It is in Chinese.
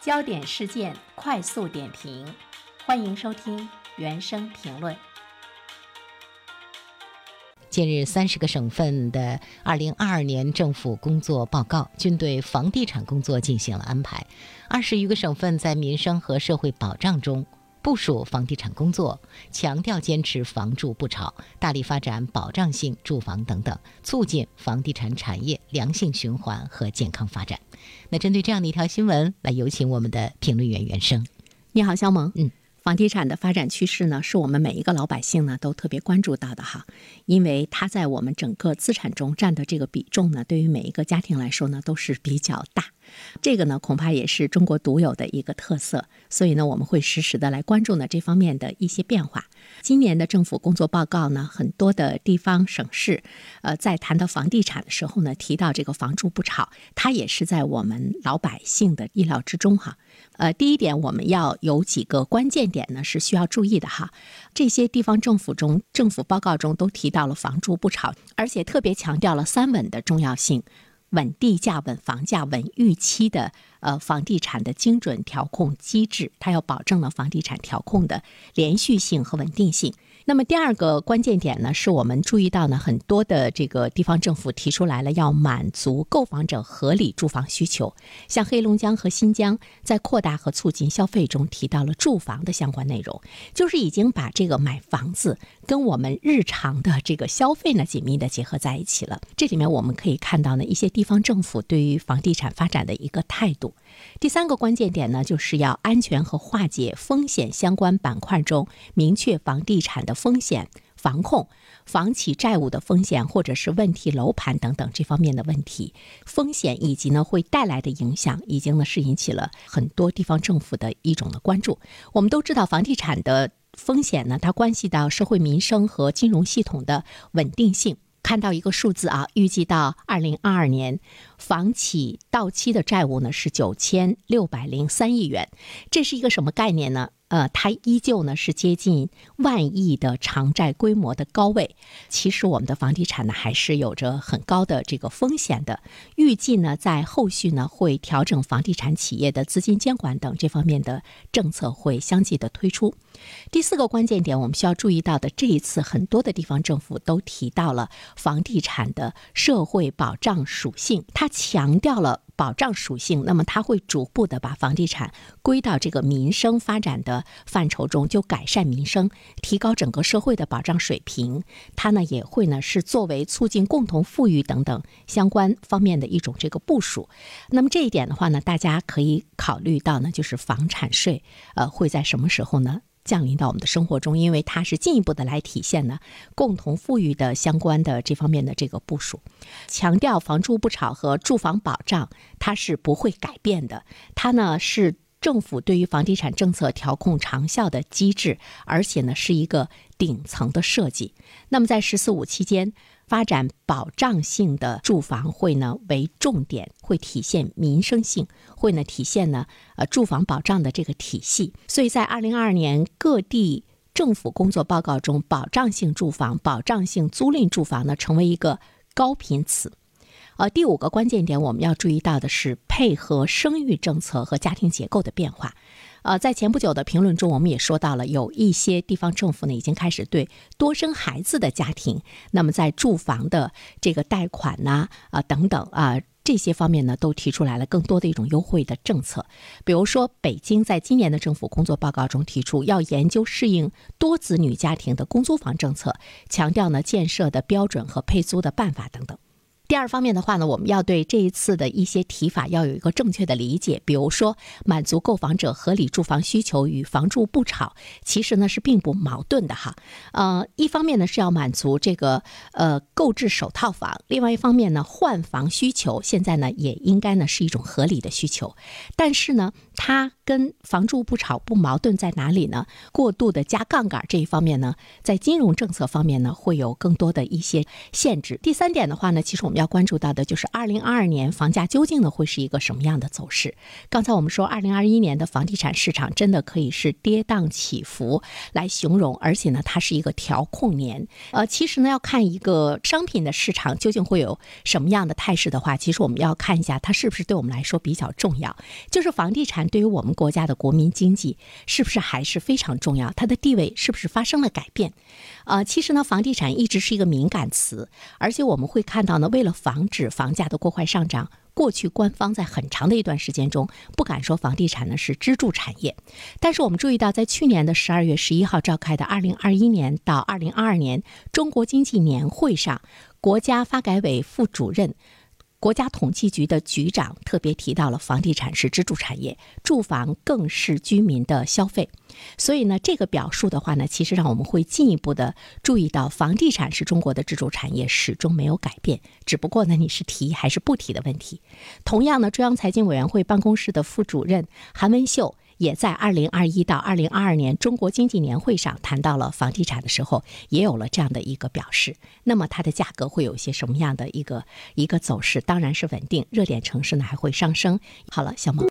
焦点事件快速点评，欢迎收听原声评论。近日，三十个省份的二零二二年政府工作报告均对房地产工作进行了安排。二十余个省份在民生和社会保障中部署房地产工作，强调坚持“房住不炒”，大力发展保障性住房等等，促进房地产产业良性循环和健康发展。那针对这样的一条新闻，来有请我们的评论员袁生。你好，肖萌。嗯。房地产的发展趋势呢，是我们每一个老百姓呢都特别关注到的哈，因为它在我们整个资产中占的这个比重呢，对于每一个家庭来说呢都是比较大。这个呢恐怕也是中国独有的一个特色，所以呢我们会实时的来关注呢这方面的一些变化。今年的政府工作报告呢，很多的地方省市，呃，在谈到房地产的时候呢，提到这个“房住不炒”，它也是在我们老百姓的意料之中哈。呃，第一点，我们要有几个关键点呢，是需要注意的哈。这些地方政府中，政府报告中都提到了“房住不炒”，而且特别强调了“三稳”的重要性：稳地价、稳房价、稳预期的呃房地产的精准调控机制，它要保证了房地产调控的连续性和稳定性。那么第二个关键点呢，是我们注意到呢，很多的这个地方政府提出来了，要满足购房者合理住房需求。像黑龙江和新疆在扩大和促进消费中提到了住房的相关内容，就是已经把这个买房子跟我们日常的这个消费呢紧密的结合在一起了。这里面我们可以看到呢，一些地方政府对于房地产发展的一个态度。第三个关键点呢，就是要安全和化解风险相关板块中明确房地产的。风险防控、房企债务的风险，或者是问题楼盘等等这方面的问题风险，以及呢会带来的影响，已经呢是引起了很多地方政府的一种的关注。我们都知道，房地产的风险呢，它关系到社会民生和金融系统的稳定性。看到一个数字啊，预计到二零二二年，房企到期的债务呢是九千六百零三亿元，这是一个什么概念呢？呃，它依旧呢是接近万亿的偿债规模的高位。其实我们的房地产呢还是有着很高的这个风险的。预计呢在后续呢会调整房地产企业的资金监管等这方面的政策会相继的推出。第四个关键点，我们需要注意到的，这一次很多的地方政府都提到了房地产的社会保障属性，它强调了。保障属性，那么它会逐步的把房地产归到这个民生发展的范畴中，就改善民生，提高整个社会的保障水平。它呢也会呢是作为促进共同富裕等等相关方面的一种这个部署。那么这一点的话呢，大家可以考虑到呢，就是房产税，呃，会在什么时候呢？降临到我们的生活中，因为它是进一步的来体现呢共同富裕的相关的这方面的这个部署，强调房住不炒和住房保障它是不会改变的，它呢是政府对于房地产政策调控长效的机制，而且呢是一个顶层的设计。那么在“十四五”期间。发展保障性的住房会呢为重点，会体现民生性，会呢体现呢呃住房保障的这个体系。所以在二零二二年各地政府工作报告中，保障性住房、保障性租赁住房呢成为一个高频词。呃，第五个关键点我们要注意到的是配合生育政策和家庭结构的变化。呃，在前不久的评论中，我们也说到了，有一些地方政府呢，已经开始对多生孩子的家庭，那么在住房的这个贷款呐，啊等等啊这些方面呢，都提出来了更多的一种优惠的政策。比如说，北京在今年的政府工作报告中提出，要研究适应多子女家庭的公租房政策，强调呢建设的标准和配租的办法等等。第二方面的话呢，我们要对这一次的一些提法要有一个正确的理解。比如说，满足购房者合理住房需求与房住不炒，其实呢是并不矛盾的哈。呃，一方面呢是要满足这个呃购置首套房，另外一方面呢换房需求现在呢也应该呢是一种合理的需求，但是呢它。跟房住不炒不矛盾在哪里呢？过度的加杠杆这一方面呢，在金融政策方面呢，会有更多的一些限制。第三点的话呢，其实我们要关注到的就是二零二二年房价究竟呢会是一个什么样的走势？刚才我们说，二零二一年的房地产市场真的可以是跌宕起伏来形容，而且呢，它是一个调控年。呃，其实呢，要看一个商品的市场究竟会有什么样的态势的话，其实我们要看一下它是不是对我们来说比较重要，就是房地产对于我们国家的国民经济是不是还是非常重要？它的地位是不是发生了改变？呃，其实呢，房地产一直是一个敏感词，而且我们会看到呢，为了防止房价的过快上涨，过去官方在很长的一段时间中不敢说房地产呢是支柱产业。但是我们注意到，在去年的十二月十一号召开的二零二一年到二零二二年中国经济年会上，国家发改委副主任。国家统计局的局长特别提到了房地产是支柱产业，住房更是居民的消费。所以呢，这个表述的话呢，其实让我们会进一步的注意到，房地产是中国的支柱产业，始终没有改变。只不过呢，你是提还是不提的问题。同样呢，中央财经委员会办公室的副主任韩文秀。也在二零二一到二零二二年中国经济年会上谈到了房地产的时候，也有了这样的一个表示。那么它的价格会有一些什么样的一个一个走势？当然是稳定，热点城市呢还会上升。好了，小萌。